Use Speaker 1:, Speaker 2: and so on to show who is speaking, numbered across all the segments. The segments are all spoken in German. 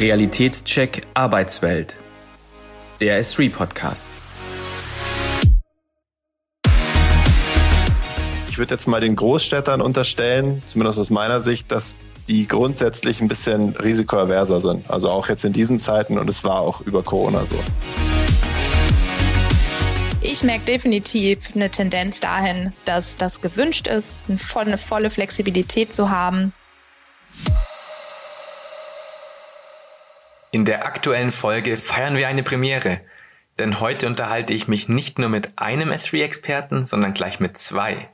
Speaker 1: Realitätscheck Arbeitswelt. Der S3 Podcast.
Speaker 2: Ich würde jetzt mal den Großstädtern unterstellen, zumindest aus meiner Sicht, dass die grundsätzlich ein bisschen risikoaverser sind. Also auch jetzt in diesen Zeiten und es war auch über Corona so.
Speaker 3: Ich merke definitiv eine Tendenz dahin, dass das gewünscht ist, eine volle Flexibilität zu haben.
Speaker 1: In der aktuellen Folge feiern wir eine Premiere, denn heute unterhalte ich mich nicht nur mit einem S3-Experten, sondern gleich mit zwei.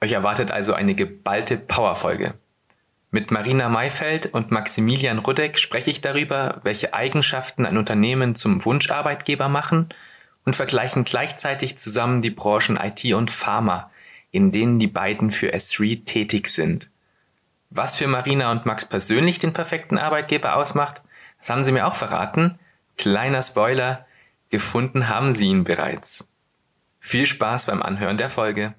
Speaker 1: Euch erwartet also eine geballte Powerfolge. Mit Marina Mayfeld und Maximilian Rudek spreche ich darüber, welche Eigenschaften ein Unternehmen zum Wunscharbeitgeber machen und vergleichen gleichzeitig zusammen die Branchen IT und Pharma, in denen die beiden für S3 tätig sind. Was für Marina und Max persönlich den perfekten Arbeitgeber ausmacht, das haben sie mir auch verraten. Kleiner Spoiler, gefunden haben sie ihn bereits. Viel Spaß beim Anhören der Folge.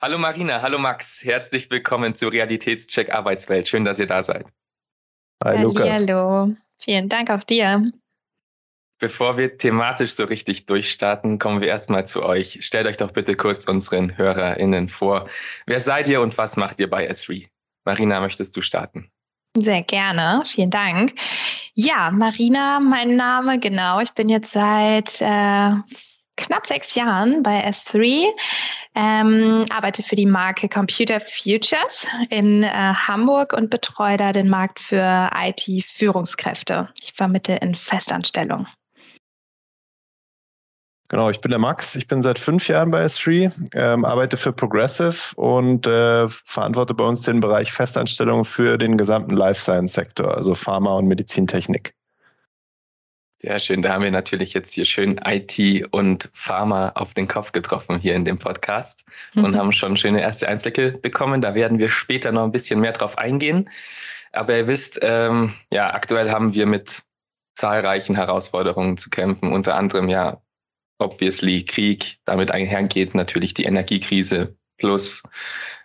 Speaker 1: Hallo Marina, hallo Max, herzlich willkommen zu Realitätscheck Arbeitswelt. Schön, dass ihr da seid.
Speaker 3: Hi Lukas. Hallo, vielen Dank auch dir.
Speaker 1: Bevor wir thematisch so richtig durchstarten, kommen wir erstmal zu euch. Stellt euch doch bitte kurz unseren HörerInnen vor. Wer seid ihr und was macht ihr bei S3? Marina, möchtest du starten?
Speaker 3: Sehr gerne, vielen Dank. Ja, Marina, mein Name, genau. Ich bin jetzt seit äh, knapp sechs Jahren bei S3, ähm, arbeite für die Marke Computer Futures in äh, Hamburg und betreue da den Markt für IT-Führungskräfte. Ich vermittle in Festanstellung.
Speaker 2: Genau, ich bin der Max. Ich bin seit fünf Jahren bei S3, ähm, arbeite für Progressive und äh, verantworte bei uns den Bereich Festanstellung für den gesamten Life Science Sektor, also Pharma und Medizintechnik.
Speaker 1: Sehr schön. Da haben wir natürlich jetzt hier schön IT und Pharma auf den Kopf getroffen hier in dem Podcast mhm. und haben schon schöne erste Einblicke bekommen. Da werden wir später noch ein bisschen mehr drauf eingehen. Aber ihr wisst, ähm, ja, aktuell haben wir mit zahlreichen Herausforderungen zu kämpfen, unter anderem ja obviously Krieg, damit einhergeht natürlich die Energiekrise plus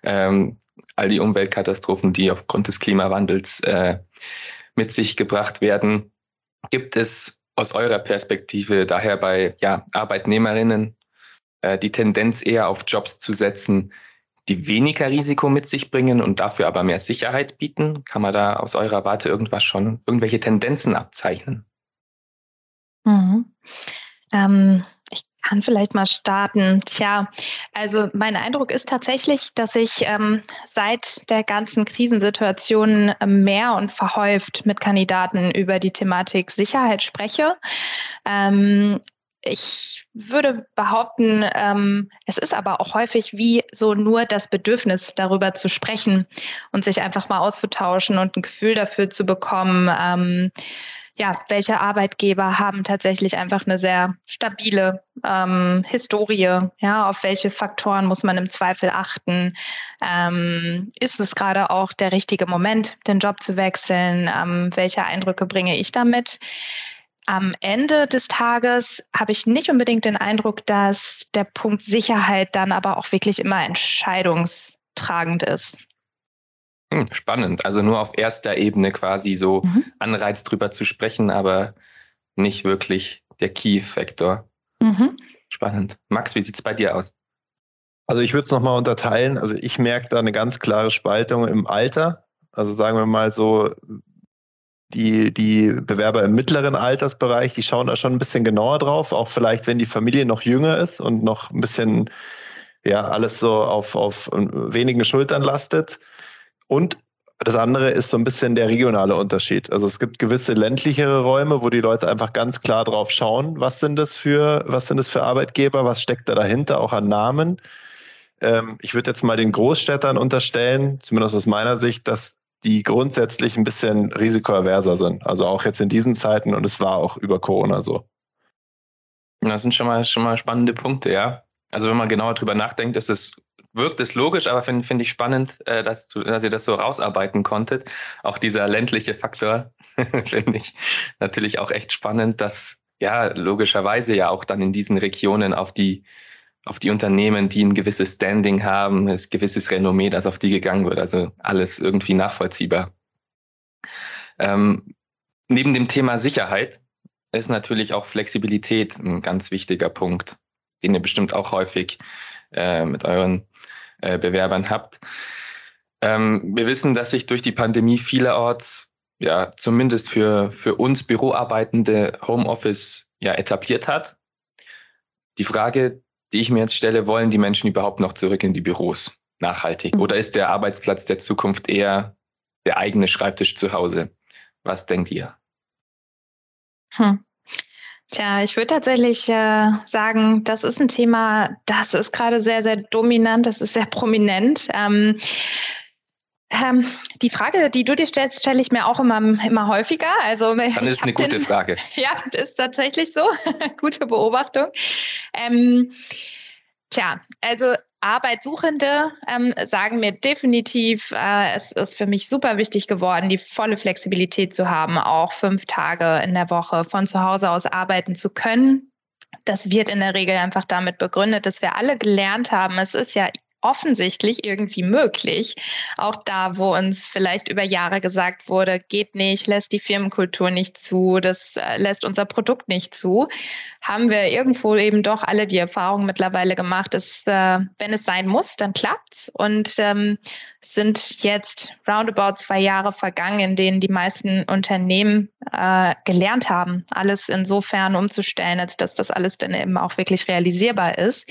Speaker 1: ähm, all die Umweltkatastrophen, die aufgrund des Klimawandels äh, mit sich gebracht werden. Gibt es aus eurer Perspektive daher bei ja, Arbeitnehmerinnen äh, die Tendenz eher auf Jobs zu setzen, die weniger Risiko mit sich bringen und dafür aber mehr Sicherheit bieten? Kann man da aus eurer Warte irgendwas schon, irgendwelche Tendenzen abzeichnen?
Speaker 3: Mhm. Ähm, kann vielleicht mal starten. Tja, also mein Eindruck ist tatsächlich, dass ich ähm, seit der ganzen Krisensituation ähm, mehr und verhäuft mit Kandidaten über die Thematik Sicherheit spreche. Ähm, ich würde behaupten, ähm, es ist aber auch häufig wie so nur das Bedürfnis, darüber zu sprechen und sich einfach mal auszutauschen und ein Gefühl dafür zu bekommen ähm, ja, welche Arbeitgeber haben tatsächlich einfach eine sehr stabile ähm, Historie? Ja, auf welche Faktoren muss man im Zweifel achten? Ähm, ist es gerade auch der richtige Moment, den Job zu wechseln? Ähm, welche Eindrücke bringe ich damit? Am Ende des Tages habe ich nicht unbedingt den Eindruck, dass der Punkt Sicherheit dann aber auch wirklich immer entscheidungstragend ist.
Speaker 1: Hm, spannend. Also nur auf erster Ebene quasi so mhm. Anreiz drüber zu sprechen, aber nicht wirklich der Key-Faktor. Mhm. Spannend. Max, wie sieht es bei dir aus?
Speaker 2: Also ich würde es nochmal unterteilen. Also ich merke da eine ganz klare Spaltung im Alter. Also sagen wir mal so, die, die Bewerber im mittleren Altersbereich, die schauen da schon ein bisschen genauer drauf, auch vielleicht, wenn die Familie noch jünger ist und noch ein bisschen, ja, alles so auf, auf wenigen Schultern lastet. Und das andere ist so ein bisschen der regionale Unterschied. Also es gibt gewisse ländlichere Räume, wo die Leute einfach ganz klar drauf schauen, was sind das für, was sind das für Arbeitgeber, was steckt da dahinter, auch an Namen. Ähm, ich würde jetzt mal den Großstädtern unterstellen, zumindest aus meiner Sicht, dass die grundsätzlich ein bisschen risikoaverser sind. Also auch jetzt in diesen Zeiten und es war auch über Corona so.
Speaker 1: Das sind schon mal, schon mal spannende Punkte, ja. Also wenn man genauer drüber nachdenkt, ist es wirkt es logisch, aber finde find ich spannend, äh, dass, du, dass ihr das so rausarbeiten konntet. Auch dieser ländliche Faktor finde ich natürlich auch echt spannend, dass ja logischerweise ja auch dann in diesen Regionen auf die auf die Unternehmen, die ein gewisses Standing haben, ein gewisses Renommee, dass auf die gegangen wird. Also alles irgendwie nachvollziehbar. Ähm, neben dem Thema Sicherheit ist natürlich auch Flexibilität ein ganz wichtiger Punkt, den ihr bestimmt auch häufig äh, mit euren äh, Bewerbern habt. Ähm, wir wissen, dass sich durch die Pandemie vielerorts, ja, zumindest für, für uns Büroarbeitende Homeoffice ja etabliert hat. Die Frage, die ich mir jetzt stelle, wollen die Menschen überhaupt noch zurück in die Büros nachhaltig? Oder ist der Arbeitsplatz der Zukunft eher der eigene Schreibtisch zu Hause? Was denkt ihr?
Speaker 3: Hm. Tja, ich würde tatsächlich äh, sagen, das ist ein Thema, das ist gerade sehr, sehr dominant, das ist sehr prominent. Ähm, ähm, die Frage, die du dir stellst, stelle ich mir auch immer, immer häufiger. Also,
Speaker 1: Dann ist es eine gute
Speaker 3: den,
Speaker 1: Frage.
Speaker 3: Ja, das ist tatsächlich so. gute Beobachtung. Ähm, tja, also Arbeitssuchende ähm, sagen mir definitiv, äh, es ist für mich super wichtig geworden, die volle Flexibilität zu haben, auch fünf Tage in der Woche von zu Hause aus arbeiten zu können. Das wird in der Regel einfach damit begründet, dass wir alle gelernt haben, es ist ja offensichtlich irgendwie möglich. Auch da, wo uns vielleicht über Jahre gesagt wurde, geht nicht, lässt die Firmenkultur nicht zu, das äh, lässt unser Produkt nicht zu, haben wir irgendwo eben doch alle die Erfahrung mittlerweile gemacht, dass äh, wenn es sein muss, dann klappt's. Und ähm, sind jetzt roundabout zwei Jahre vergangen, in denen die meisten Unternehmen äh, gelernt haben, alles insofern umzustellen, als dass das alles dann eben auch wirklich realisierbar ist.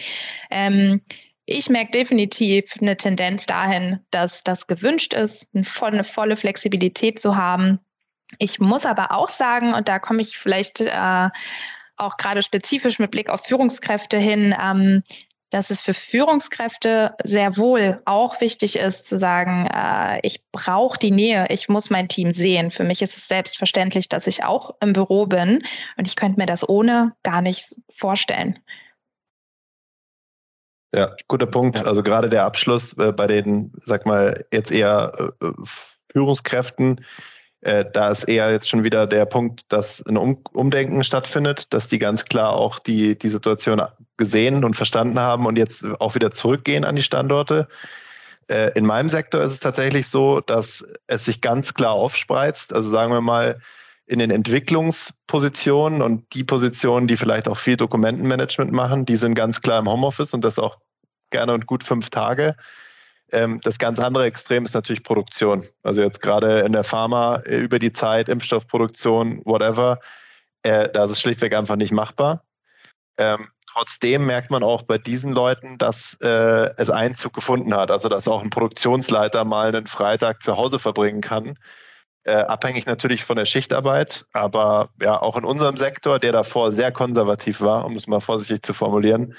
Speaker 3: Ähm, ich merke definitiv eine Tendenz dahin, dass das gewünscht ist, eine volle Flexibilität zu haben. Ich muss aber auch sagen, und da komme ich vielleicht äh, auch gerade spezifisch mit Blick auf Führungskräfte hin, ähm, dass es für Führungskräfte sehr wohl auch wichtig ist zu sagen, äh, ich brauche die Nähe, ich muss mein Team sehen. Für mich ist es selbstverständlich, dass ich auch im Büro bin und ich könnte mir das ohne gar nicht vorstellen.
Speaker 2: Ja, guter Punkt. Ja. Also gerade der Abschluss äh, bei den, sag mal, jetzt eher äh, Führungskräften, äh, da ist eher jetzt schon wieder der Punkt, dass ein um Umdenken stattfindet, dass die ganz klar auch die, die Situation gesehen und verstanden haben und jetzt auch wieder zurückgehen an die Standorte. Äh, in meinem Sektor ist es tatsächlich so, dass es sich ganz klar aufspreizt. Also sagen wir mal, in den Entwicklungspositionen und die Positionen, die vielleicht auch viel Dokumentenmanagement machen, die sind ganz klar im Homeoffice und das auch gerne und gut fünf Tage. Ähm, das ganz andere Extrem ist natürlich Produktion. Also jetzt gerade in der Pharma äh, über die Zeit, Impfstoffproduktion, whatever, äh, da ist es schlichtweg einfach nicht machbar. Ähm, trotzdem merkt man auch bei diesen Leuten, dass äh, es Einzug gefunden hat. Also dass auch ein Produktionsleiter mal einen Freitag zu Hause verbringen kann äh, abhängig natürlich von der Schichtarbeit, aber ja, auch in unserem Sektor, der davor sehr konservativ war, um es mal vorsichtig zu formulieren,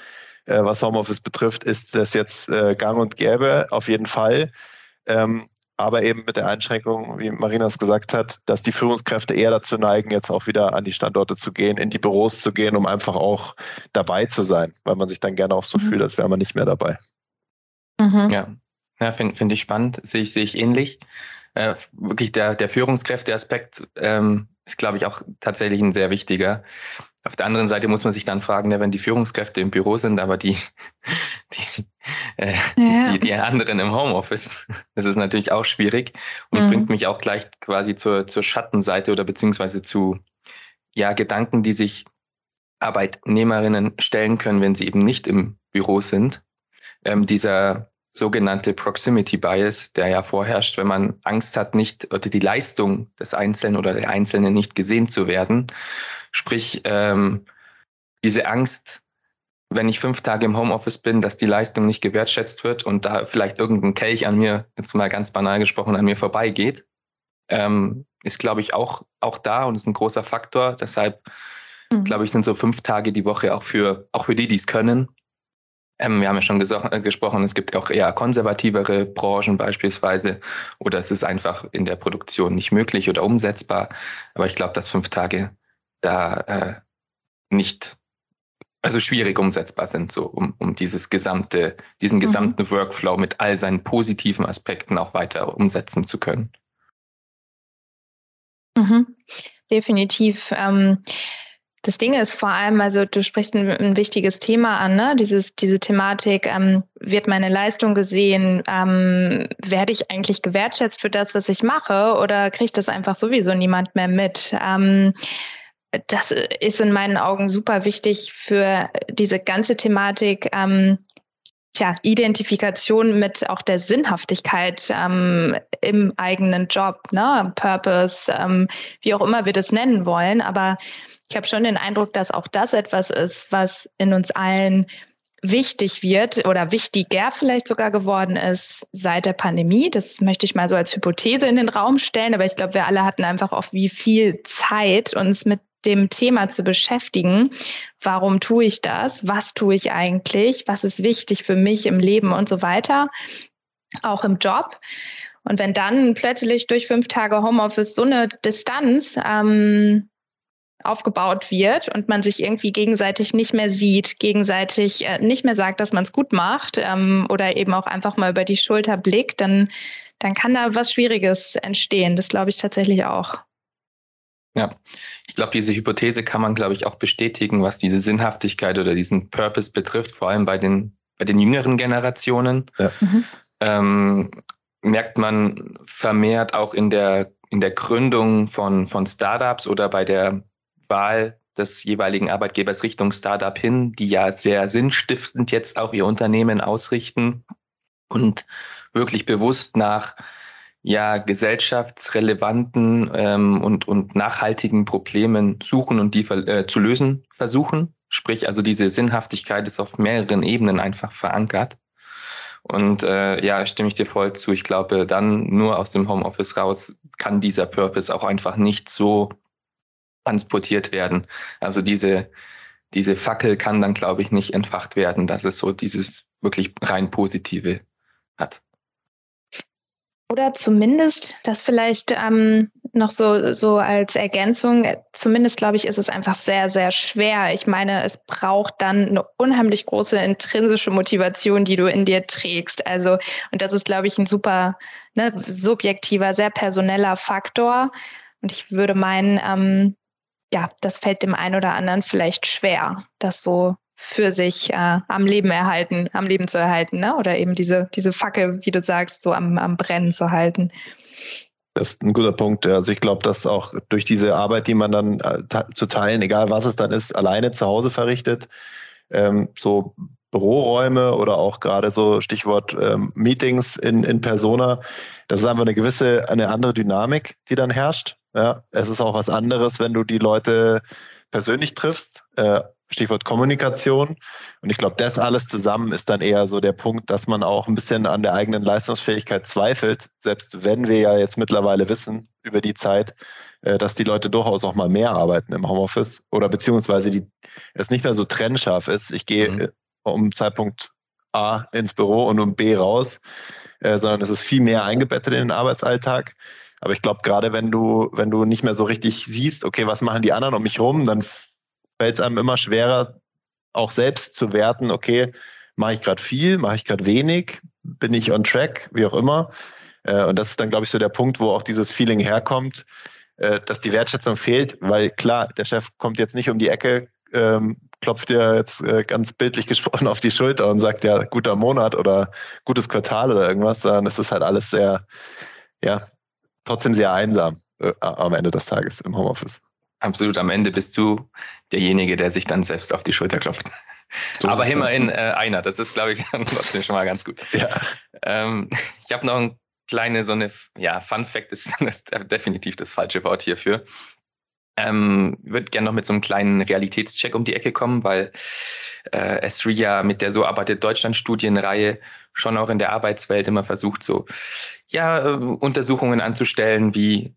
Speaker 2: äh, was Homeoffice betrifft, ist das jetzt äh, gang und gäbe, auf jeden Fall. Ähm, aber eben mit der Einschränkung, wie Marina es gesagt hat, dass die Führungskräfte eher dazu neigen, jetzt auch wieder an die Standorte zu gehen, in die Büros zu gehen, um einfach auch dabei zu sein, weil man sich dann gerne auch so mhm. fühlt, als wäre man nicht mehr dabei.
Speaker 1: Mhm. Ja, ja finde find ich spannend, sehe ich, sehe ich ähnlich äh, wirklich der, der Führungskräfteaspekt ähm, ist, glaube ich, auch tatsächlich ein sehr wichtiger. Auf der anderen Seite muss man sich dann fragen, ja, wenn die Führungskräfte im Büro sind, aber die, die, äh, ja. die, die anderen im Homeoffice, das ist natürlich auch schwierig und mhm. bringt mich auch gleich quasi zur, zur Schattenseite oder beziehungsweise zu ja, Gedanken, die sich Arbeitnehmerinnen stellen können, wenn sie eben nicht im Büro sind. Ähm, dieser sogenannte Proximity Bias, der ja vorherrscht, wenn man Angst hat, nicht oder die Leistung des Einzelnen oder der Einzelnen nicht gesehen zu werden. Sprich, ähm, diese Angst, wenn ich fünf Tage im Homeoffice bin, dass die Leistung nicht gewertschätzt wird und da vielleicht irgendein Kelch an mir, jetzt mal ganz banal gesprochen, an mir vorbeigeht, ähm, ist, glaube ich, auch, auch da und ist ein großer Faktor. Deshalb, mhm. glaube ich, sind so fünf Tage die Woche auch für, auch für die, die es können, ähm, wir haben ja schon äh, gesprochen, es gibt auch eher konservativere Branchen beispielsweise oder es ist einfach in der Produktion nicht möglich oder umsetzbar. Aber ich glaube, dass fünf Tage da äh, nicht, also schwierig umsetzbar sind, so um, um dieses gesamte, diesen mhm. gesamten. Workflow mit all seinen positiven Aspekten auch weiter umsetzen zu können.
Speaker 3: Mhm. Definitiv. Ähm das Ding ist vor allem, also du sprichst ein, ein wichtiges Thema an, ne? Dieses, diese Thematik, ähm, wird meine Leistung gesehen, ähm, werde ich eigentlich gewertschätzt für das, was ich mache, oder kriegt das einfach sowieso niemand mehr mit? Ähm, das ist in meinen Augen super wichtig für diese ganze Thematik. Ähm, Tja, Identifikation mit auch der Sinnhaftigkeit ähm, im eigenen Job, ne? Purpose, ähm, wie auch immer wir das nennen wollen. Aber ich habe schon den Eindruck, dass auch das etwas ist, was in uns allen wichtig wird oder wichtiger vielleicht sogar geworden ist seit der Pandemie. Das möchte ich mal so als Hypothese in den Raum stellen. Aber ich glaube, wir alle hatten einfach auch wie viel Zeit, uns mit dem Thema zu beschäftigen. Warum tue ich das? Was tue ich eigentlich? Was ist wichtig für mich im Leben und so weiter? Auch im Job. Und wenn dann plötzlich durch fünf Tage Homeoffice so eine Distanz ähm, aufgebaut wird und man sich irgendwie gegenseitig nicht mehr sieht, gegenseitig äh, nicht mehr sagt, dass man es gut macht ähm, oder eben auch einfach mal über die Schulter blickt, dann, dann kann da was Schwieriges entstehen. Das glaube ich tatsächlich auch.
Speaker 1: Ja, ich glaube, diese Hypothese kann man, glaube ich, auch bestätigen, was diese Sinnhaftigkeit oder diesen Purpose betrifft, vor allem bei den, bei den jüngeren Generationen. Ja. Mhm. Ähm, merkt man vermehrt auch in der, in der Gründung von, von Startups oder bei der Wahl des jeweiligen Arbeitgebers Richtung Startup hin, die ja sehr sinnstiftend jetzt auch ihr Unternehmen ausrichten und wirklich bewusst nach ja gesellschaftsrelevanten ähm, und, und nachhaltigen Problemen suchen und die äh, zu lösen versuchen. Sprich, also diese Sinnhaftigkeit ist auf mehreren Ebenen einfach verankert. Und äh, ja, stimme ich dir voll zu. Ich glaube, dann nur aus dem Homeoffice raus kann dieser Purpose auch einfach nicht so transportiert werden. Also diese, diese Fackel kann dann, glaube ich, nicht entfacht werden, dass es so dieses wirklich rein Positive hat.
Speaker 3: Oder zumindest, das vielleicht ähm, noch so, so als Ergänzung, zumindest glaube ich, ist es einfach sehr, sehr schwer. Ich meine, es braucht dann eine unheimlich große intrinsische Motivation, die du in dir trägst. Also, und das ist, glaube ich, ein super ne, subjektiver, sehr personeller Faktor. Und ich würde meinen, ähm, ja, das fällt dem einen oder anderen vielleicht schwer, das so für sich äh, am Leben erhalten, am Leben zu erhalten, ne? Oder eben diese, diese Fackel, wie du sagst, so am, am Brennen zu halten.
Speaker 2: Das ist ein guter Punkt. Also ich glaube, dass auch durch diese Arbeit, die man dann äh, zu teilen, egal was es dann ist, alleine zu Hause verrichtet, ähm, so Büroräume oder auch gerade so Stichwort ähm, Meetings in, in Persona, das ist einfach eine gewisse, eine andere Dynamik, die dann herrscht. Ja, es ist auch was anderes, wenn du die Leute persönlich triffst. Äh, Stichwort Kommunikation. Und ich glaube, das alles zusammen ist dann eher so der Punkt, dass man auch ein bisschen an der eigenen Leistungsfähigkeit zweifelt, selbst wenn wir ja jetzt mittlerweile wissen über die Zeit, äh, dass die Leute durchaus auch mal mehr arbeiten im Homeoffice oder beziehungsweise die, es nicht mehr so trennscharf ist. Ich gehe mhm. um Zeitpunkt A ins Büro und um B raus, äh, sondern es ist viel mehr eingebettet in den Arbeitsalltag. Aber ich glaube, gerade wenn du, wenn du nicht mehr so richtig siehst, okay, was machen die anderen um mich rum, dann fällt es einem immer schwerer, auch selbst zu werten, okay, mache ich gerade viel, mache ich gerade wenig, bin ich on track, wie auch immer. Äh, und das ist dann, glaube ich, so der Punkt, wo auch dieses Feeling herkommt, äh, dass die Wertschätzung fehlt, weil klar, der Chef kommt jetzt nicht um die Ecke, ähm, klopft dir jetzt äh, ganz bildlich gesprochen auf die Schulter und sagt ja, guter Monat oder gutes Quartal oder irgendwas, sondern es ist halt alles sehr, ja, trotzdem sehr einsam äh, am Ende des Tages im Homeoffice.
Speaker 1: Absolut, am Ende bist du derjenige, der sich dann selbst auf die Schulter klopft. So Aber immerhin äh, einer, das ist, glaube ich, trotzdem schon mal ganz gut. Ja. Ähm, ich habe noch ein kleine, so eine, ja, Fun Fact ist, ist definitiv das falsche Wort hierfür. Ähm, würde gerne noch mit so einem kleinen Realitätscheck um die Ecke kommen, weil äh, Esri ja mit der So arbeitet Deutschland Studienreihe schon auch in der Arbeitswelt immer versucht, so ja, äh, Untersuchungen anzustellen, wie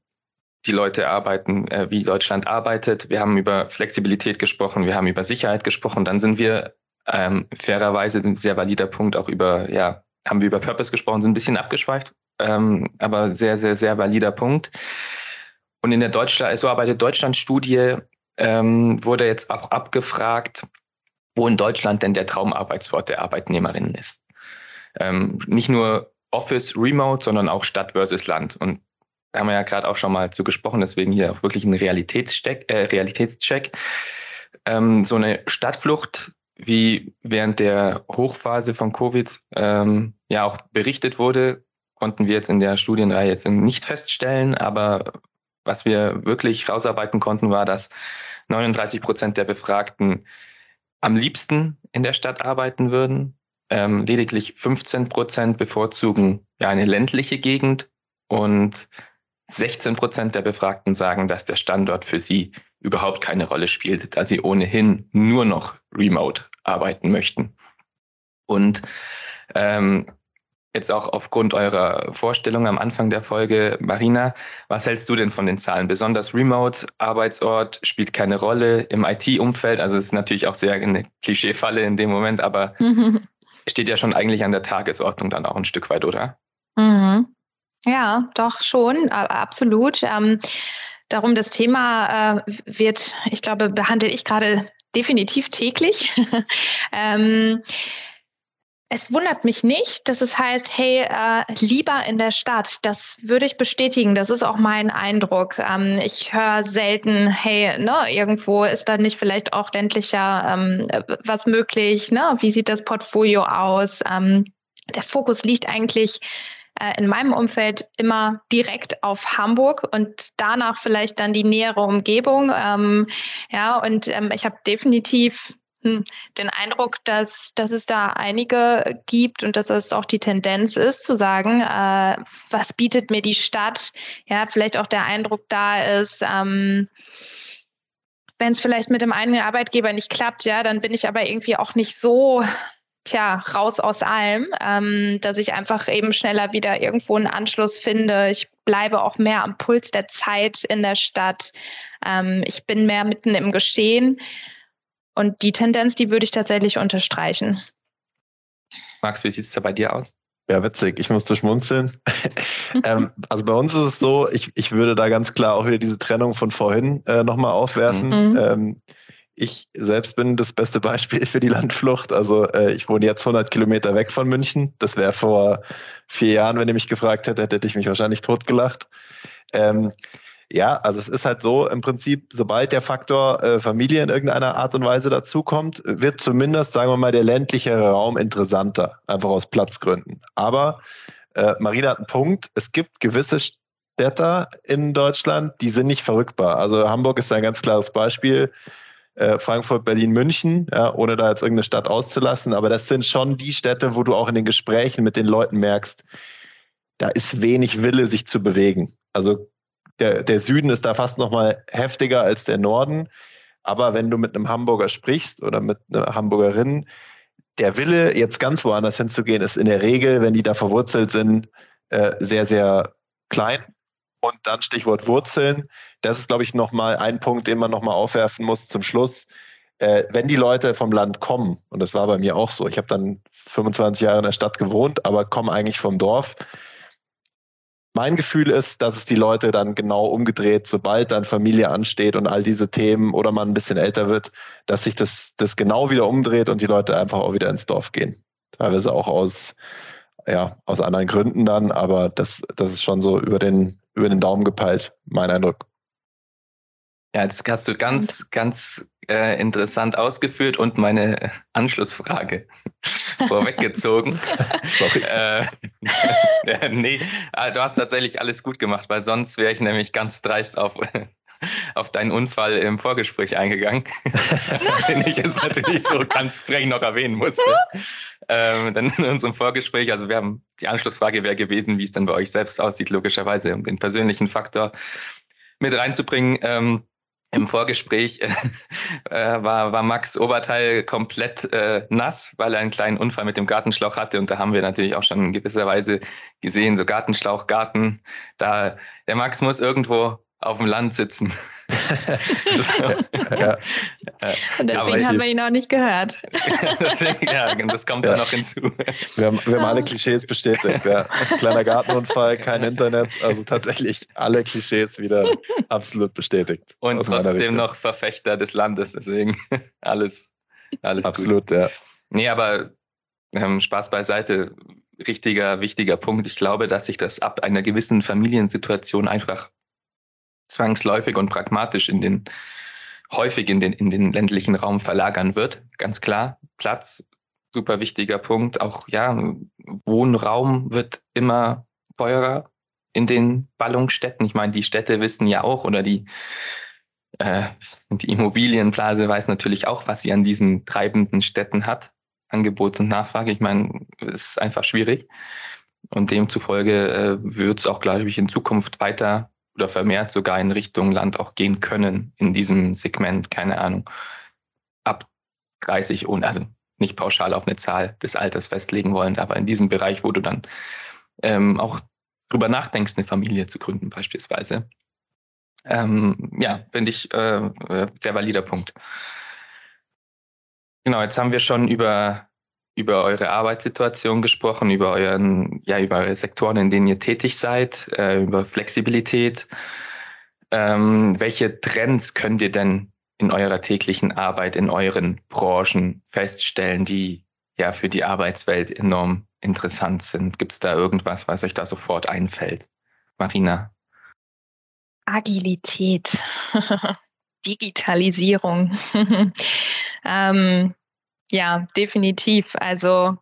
Speaker 1: die Leute arbeiten, äh, wie Deutschland arbeitet. Wir haben über Flexibilität gesprochen, wir haben über Sicherheit gesprochen. Dann sind wir ähm, fairerweise ein sehr valider Punkt auch über, ja, haben wir über Purpose gesprochen, sind ein bisschen abgeschweift, ähm, aber sehr, sehr, sehr valider Punkt. Und in der Deutschland, so arbeitet Deutschland-Studie ähm, wurde jetzt auch abgefragt, wo in Deutschland denn der Traumarbeitsort der Arbeitnehmerinnen ist. Ähm, nicht nur Office Remote, sondern auch Stadt versus Land. Und da haben wir ja gerade auch schon mal zu gesprochen, deswegen hier auch wirklich ein Realitätscheck. Äh, Realitätscheck. ähm, so eine Stadtflucht, wie während der Hochphase von Covid ähm, ja auch berichtet wurde, konnten wir jetzt in der Studienreihe jetzt nicht feststellen, aber was wir wirklich rausarbeiten konnten, war, dass 39 Prozent der Befragten am liebsten in der Stadt arbeiten würden. Ähm, lediglich 15 Prozent bevorzugen ja eine ländliche Gegend und 16 Prozent der Befragten sagen, dass der Standort für sie überhaupt keine Rolle spielt, da sie ohnehin nur noch remote arbeiten möchten. Und ähm, jetzt auch aufgrund eurer Vorstellung am Anfang der Folge, Marina, was hältst du denn von den Zahlen? Besonders Remote, Arbeitsort spielt keine Rolle im IT-Umfeld. Also es ist natürlich auch sehr eine Klischeefalle in dem Moment, aber steht ja schon eigentlich an der Tagesordnung dann auch ein Stück weit, oder?
Speaker 3: Mhm. Ja, doch schon, absolut. Ähm, darum das Thema äh, wird, ich glaube, behandle ich gerade definitiv täglich. ähm, es wundert mich nicht, dass es heißt, hey, äh, lieber in der Stadt. Das würde ich bestätigen. Das ist auch mein Eindruck. Ähm, ich höre selten, hey, ne, irgendwo ist da nicht vielleicht auch ländlicher ähm, was möglich. Ne? Wie sieht das Portfolio aus? Ähm, der Fokus liegt eigentlich äh, in meinem Umfeld immer direkt auf Hamburg und danach vielleicht dann die nähere Umgebung. Ähm, ja, und ähm, ich habe definitiv den Eindruck, dass, dass es da einige gibt und dass das auch die Tendenz ist, zu sagen, äh, was bietet mir die Stadt? Ja, vielleicht auch der Eindruck da ist, ähm, wenn es vielleicht mit dem einen Arbeitgeber nicht klappt, ja, dann bin ich aber irgendwie auch nicht so tja, raus aus allem, ähm, dass ich einfach eben schneller wieder irgendwo einen Anschluss finde. Ich bleibe auch mehr am Puls der Zeit in der Stadt. Ähm, ich bin mehr mitten im Geschehen. Und die Tendenz, die würde ich tatsächlich unterstreichen.
Speaker 1: Max, wie sieht es da bei dir aus?
Speaker 2: Ja, witzig. Ich musste schmunzeln. ähm, also bei uns ist es so, ich, ich würde da ganz klar auch wieder diese Trennung von vorhin äh, nochmal aufwerfen. Mhm. Ähm, ich selbst bin das beste Beispiel für die Landflucht. Also äh, ich wohne jetzt 100 Kilometer weg von München. Das wäre vor vier Jahren, wenn ihr mich gefragt hättet, hätte ich mich wahrscheinlich totgelacht. Ähm, ja, also es ist halt so, im Prinzip, sobald der Faktor äh, Familie in irgendeiner Art und Weise dazukommt, wird zumindest, sagen wir mal, der ländlichere Raum interessanter, einfach aus Platzgründen. Aber äh, Marina hat einen Punkt, es gibt gewisse Städte in Deutschland, die sind nicht verrückbar. Also Hamburg ist ein ganz klares Beispiel. Äh, Frankfurt, Berlin, München, ja, ohne da jetzt irgendeine Stadt auszulassen. Aber das sind schon die Städte, wo du auch in den Gesprächen mit den Leuten merkst, da ist wenig Wille, sich zu bewegen. Also der, der Süden ist da fast noch mal heftiger als der Norden. Aber wenn du mit einem Hamburger sprichst oder mit einer Hamburgerin, der Wille, jetzt ganz woanders hinzugehen, ist in der Regel, wenn die da verwurzelt sind, äh, sehr, sehr klein. Und dann Stichwort Wurzeln. Das ist, glaube ich, nochmal ein Punkt, den man nochmal aufwerfen muss zum Schluss. Äh, wenn die Leute vom Land kommen, und das war bei mir auch so, ich habe dann 25 Jahre in der Stadt gewohnt, aber komme eigentlich vom Dorf, mein Gefühl ist, dass es die Leute dann genau umgedreht, sobald dann Familie ansteht und all diese Themen oder man ein bisschen älter wird, dass sich das, das genau wieder umdreht und die Leute einfach auch wieder ins Dorf gehen. Teilweise auch aus, ja, aus anderen Gründen dann, aber das, das ist schon so über den, über den Daumen gepeilt, mein Eindruck.
Speaker 1: Ja, das hast du ganz, ganz äh, interessant ausgeführt und meine Anschlussfrage vorweggezogen. Sorry. Äh, ja, nee, du hast tatsächlich alles gut gemacht, weil sonst wäre ich nämlich ganz dreist auf, auf deinen Unfall im Vorgespräch eingegangen, den ich jetzt natürlich so ganz frech noch erwähnen musste. Ähm, dann in unserem Vorgespräch, also wir haben die Anschlussfrage wäre gewesen, wie es dann bei euch selbst aussieht, logischerweise, um den persönlichen Faktor mit reinzubringen. Ähm, im Vorgespräch äh, war, war Max Oberteil komplett äh, nass, weil er einen kleinen Unfall mit dem Gartenschlauch hatte. Und da haben wir natürlich auch schon in gewisser Weise gesehen, so Gartenschlauch, Garten. Da, der Max muss irgendwo auf dem Land sitzen.
Speaker 3: ja. Und deswegen haben wir ihn auch nicht gehört.
Speaker 1: deswegen, ja, das kommt ja. dann noch hinzu.
Speaker 2: Wir haben, wir haben alle Klischees bestätigt. Ja. Kleiner Gartenunfall, kein Internet, also tatsächlich alle Klischees wieder absolut bestätigt.
Speaker 1: Und trotzdem noch Verfechter des Landes, deswegen alles, alles
Speaker 2: absolut, gut. ja.
Speaker 1: Nee, aber ähm, Spaß beiseite. Richtiger, wichtiger Punkt. Ich glaube, dass sich das ab einer gewissen Familiensituation einfach zwangsläufig und pragmatisch in den häufig in den, in den ländlichen Raum verlagern wird. Ganz klar, Platz, super wichtiger Punkt. Auch ja, Wohnraum wird immer teurer in den Ballungsstädten. Ich meine, die Städte wissen ja auch oder die, äh, die Immobilienblase weiß natürlich auch, was sie an diesen treibenden Städten hat. Angebot und Nachfrage. Ich meine, es ist einfach schwierig. Und demzufolge äh, wird es auch, glaube ich, in Zukunft weiter oder vermehrt sogar in Richtung Land auch gehen können in diesem Segment, keine Ahnung, ab 30 und also nicht pauschal auf eine Zahl des Alters festlegen wollen, aber in diesem Bereich, wo du dann ähm, auch drüber nachdenkst, eine Familie zu gründen beispielsweise. Ähm, ja, finde ich äh, äh sehr valider Punkt. Genau, jetzt haben wir schon über über eure Arbeitssituation gesprochen, über euren, ja, über eure Sektoren, in denen ihr tätig seid, äh, über Flexibilität. Ähm, welche Trends könnt ihr denn in eurer täglichen Arbeit, in euren Branchen feststellen, die ja für die Arbeitswelt enorm interessant sind? Gibt es da irgendwas, was euch da sofort einfällt? Marina.
Speaker 3: Agilität, Digitalisierung. ähm, ja, definitiv. Also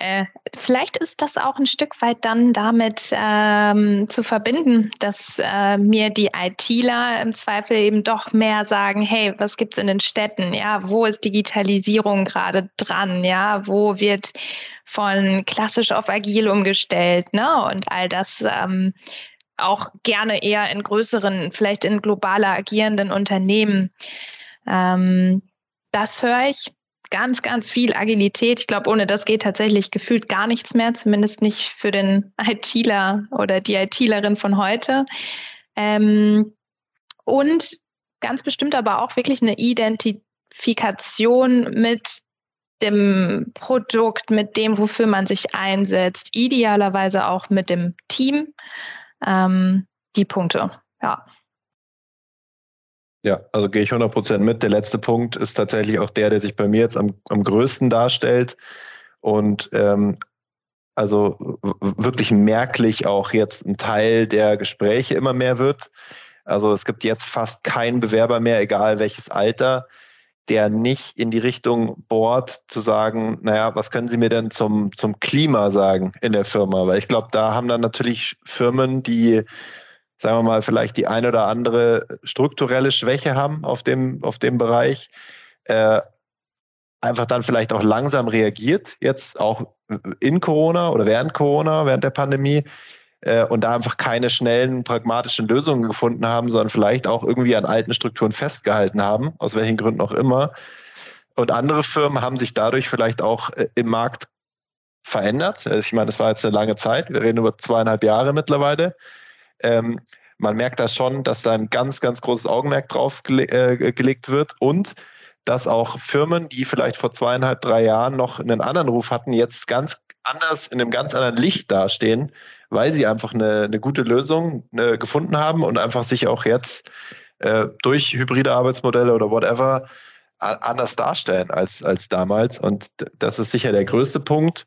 Speaker 3: äh, vielleicht ist das auch ein Stück weit dann damit ähm, zu verbinden, dass äh, mir die ITler im Zweifel eben doch mehr sagen, hey, was gibt es in den Städten? Ja, wo ist Digitalisierung gerade dran? Ja, wo wird von klassisch auf agil umgestellt? Ne? Und all das ähm, auch gerne eher in größeren, vielleicht in globaler agierenden Unternehmen. Ähm, das höre ich ganz, ganz viel Agilität. Ich glaube, ohne das geht tatsächlich gefühlt gar nichts mehr, zumindest nicht für den ITler oder die ITlerin von heute. Ähm, und ganz bestimmt aber auch wirklich eine Identifikation mit dem Produkt, mit dem, wofür man sich einsetzt, idealerweise auch mit dem Team. Ähm, die Punkte, ja.
Speaker 2: Ja, also gehe ich 100% mit. Der letzte Punkt ist tatsächlich auch der, der sich bei mir jetzt am, am größten darstellt. Und ähm, also wirklich merklich auch jetzt ein Teil der Gespräche immer mehr wird. Also es gibt jetzt fast keinen Bewerber mehr, egal welches Alter, der nicht in die Richtung bohrt, zu sagen, naja, was können Sie mir denn zum, zum Klima sagen in der Firma? Weil ich glaube, da haben dann natürlich Firmen, die sagen wir mal, vielleicht die ein oder andere strukturelle Schwäche haben auf dem, auf dem Bereich, äh, einfach dann vielleicht auch langsam reagiert, jetzt auch in Corona oder während Corona, während der Pandemie, äh, und da einfach keine schnellen, pragmatischen Lösungen gefunden haben, sondern vielleicht auch irgendwie an alten Strukturen festgehalten haben, aus welchen Gründen auch immer. Und andere Firmen haben sich dadurch vielleicht auch äh, im Markt verändert. Also ich meine, das war jetzt eine lange Zeit. Wir reden über zweieinhalb Jahre mittlerweile. Ähm, man merkt da schon, dass da ein ganz, ganz großes Augenmerk drauf gele äh, gelegt wird und dass auch Firmen, die vielleicht vor zweieinhalb, drei Jahren noch einen anderen Ruf hatten, jetzt ganz anders in einem ganz anderen Licht dastehen, weil sie einfach eine, eine gute Lösung äh, gefunden haben und einfach sich auch jetzt äh, durch hybride Arbeitsmodelle oder whatever anders darstellen als, als damals. Und das ist sicher der größte Punkt.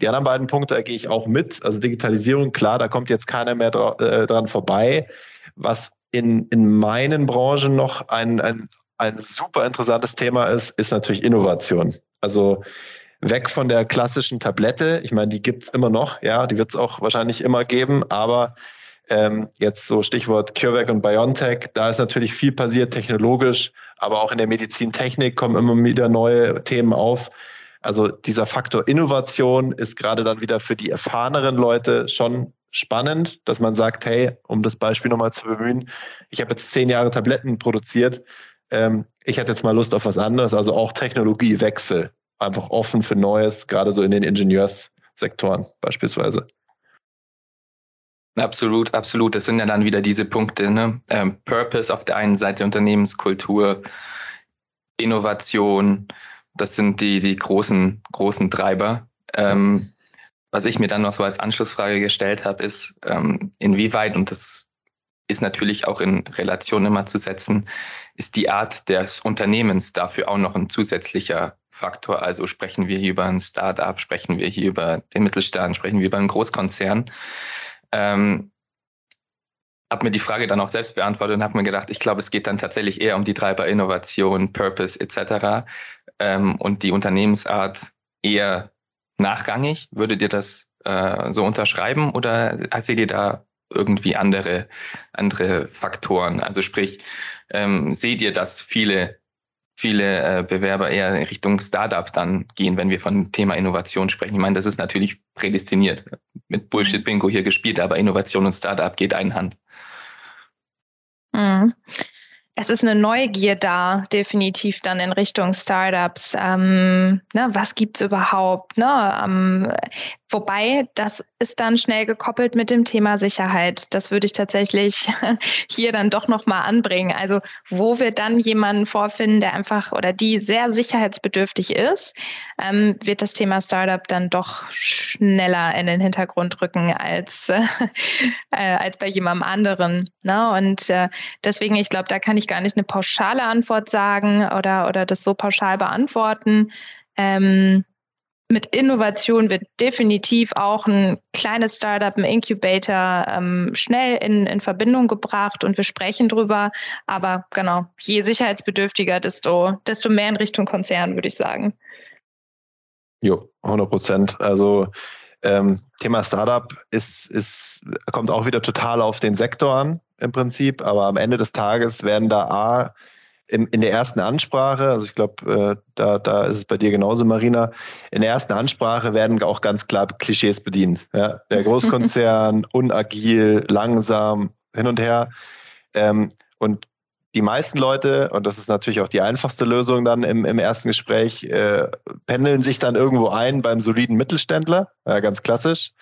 Speaker 2: Die anderen beiden Punkte da gehe ich auch mit. Also Digitalisierung, klar, da kommt jetzt keiner mehr äh, dran vorbei. Was in, in meinen Branchen noch ein, ein, ein super interessantes Thema ist, ist natürlich Innovation. Also weg von der klassischen Tablette. Ich meine, die gibt es immer noch, ja, die wird es auch wahrscheinlich immer geben, aber ähm, jetzt so Stichwort CureVac und BioNTech, da ist natürlich viel passiert technologisch, aber auch in der Medizintechnik kommen immer wieder neue Themen auf. Also dieser Faktor Innovation ist gerade dann wieder für die erfahreneren Leute schon spannend, dass man sagt, hey, um das Beispiel nochmal zu bemühen, ich habe jetzt zehn Jahre Tabletten produziert, ähm, ich hätte jetzt mal Lust auf was anderes, also auch Technologiewechsel, einfach offen für Neues, gerade so in den Ingenieurssektoren beispielsweise.
Speaker 1: Absolut, absolut. Das sind ja dann wieder diese Punkte, ne? Ähm, Purpose auf der einen Seite, Unternehmenskultur, Innovation, das sind die, die großen, großen Treiber. Ähm, was ich mir dann noch so als Anschlussfrage gestellt habe, ist, ähm, inwieweit, und das ist natürlich auch in Relation immer zu setzen, ist die Art des Unternehmens dafür auch noch ein zusätzlicher Faktor. Also sprechen wir hier über ein Start-up, sprechen wir hier über den Mittelstand, sprechen wir über einen Großkonzern. Ähm, habe mir die Frage dann auch selbst beantwortet und habe mir gedacht, ich glaube, es geht dann tatsächlich eher um die Treiber Innovation, Purpose etc. Ähm, und die Unternehmensart eher nachrangig. Würdet ihr das äh, so unterschreiben oder seht ihr da irgendwie andere, andere Faktoren? Also sprich, ähm, seht ihr, dass viele, viele äh, Bewerber eher in Richtung Startup dann gehen, wenn wir von Thema Innovation sprechen? Ich meine, das ist natürlich prädestiniert, mit Bullshit-Bingo hier gespielt, aber Innovation und Startup geht Hand.
Speaker 3: Es ist eine Neugier da, definitiv dann in Richtung Startups. Ähm, ne, was gibt's überhaupt? Ne? Ähm, wobei, das ist dann schnell gekoppelt mit dem Thema Sicherheit. Das würde ich tatsächlich hier dann doch nochmal anbringen. Also, wo wir dann jemanden vorfinden, der einfach oder die sehr sicherheitsbedürftig ist, ähm, wird das Thema Startup dann doch schneller in den Hintergrund rücken als, äh, als bei jemandem anderen. Ne? Und äh, deswegen, ich glaube, da kann ich gar nicht eine pauschale Antwort sagen oder, oder das so pauschal beantworten. Ähm, mit Innovation wird definitiv auch ein kleines Startup, ein Incubator ähm, schnell in, in Verbindung gebracht und wir sprechen drüber. Aber genau, je sicherheitsbedürftiger, desto, desto mehr in Richtung Konzern, würde ich sagen.
Speaker 2: Jo, 100 Prozent. Also ähm, Thema Startup ist, ist, kommt auch wieder total auf den Sektor an im Prinzip, aber am Ende des Tages werden da A in, in der ersten Ansprache, also ich glaube, äh, da, da ist es bei dir genauso, Marina, in der ersten Ansprache werden auch ganz klar Klischees bedient. Ja? Der Großkonzern, unagil, langsam, hin und her. Ähm, und die meisten Leute, und das ist natürlich auch die einfachste Lösung dann im, im ersten Gespräch, äh, pendeln sich dann irgendwo ein beim soliden Mittelständler, ja, ganz klassisch.